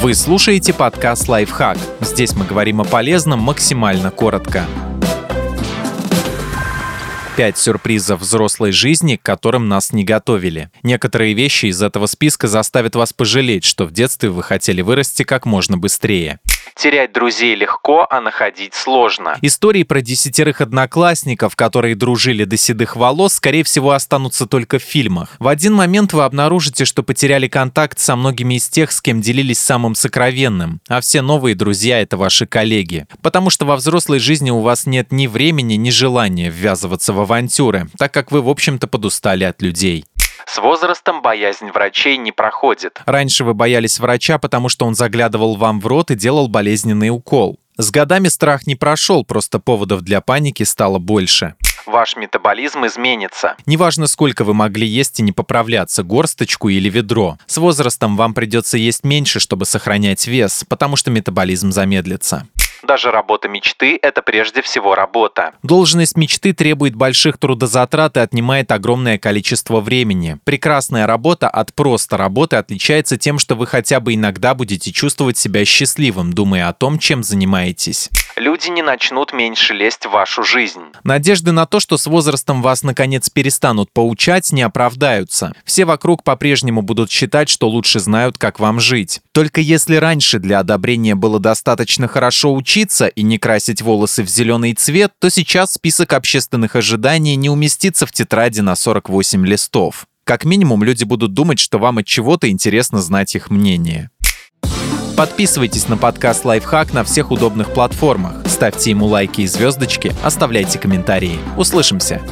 Вы слушаете подкаст «Лайфхак». Здесь мы говорим о полезном максимально коротко. Пять сюрпризов взрослой жизни, к которым нас не готовили. Некоторые вещи из этого списка заставят вас пожалеть, что в детстве вы хотели вырасти как можно быстрее. Терять друзей легко, а находить сложно. Истории про десятерых одноклассников, которые дружили до седых волос, скорее всего, останутся только в фильмах. В один момент вы обнаружите, что потеряли контакт со многими из тех, с кем делились самым сокровенным, а все новые друзья — это ваши коллеги. Потому что во взрослой жизни у вас нет ни времени, ни желания ввязываться в авантюры, так как вы, в общем-то, подустали от людей. С возрастом боязнь врачей не проходит. Раньше вы боялись врача, потому что он заглядывал вам в рот и делал болезненный укол. С годами страх не прошел, просто поводов для паники стало больше. Ваш метаболизм изменится. Неважно, сколько вы могли есть и не поправляться, горсточку или ведро. С возрастом вам придется есть меньше, чтобы сохранять вес, потому что метаболизм замедлится. Даже работа мечты – это прежде всего работа. Должность мечты требует больших трудозатрат и отнимает огромное количество времени. Прекрасная работа от просто работы отличается тем, что вы хотя бы иногда будете чувствовать себя счастливым, думая о том, чем занимаетесь люди не начнут меньше лезть в вашу жизнь. Надежды на то, что с возрастом вас наконец перестанут поучать, не оправдаются. Все вокруг по-прежнему будут считать, что лучше знают, как вам жить. Только если раньше для одобрения было достаточно хорошо учиться и не красить волосы в зеленый цвет, то сейчас список общественных ожиданий не уместится в тетради на 48 листов. Как минимум, люди будут думать, что вам от чего-то интересно знать их мнение. Подписывайтесь на подкаст «Лайфхак» на всех удобных платформах. Ставьте ему лайки и звездочки, оставляйте комментарии. Услышимся!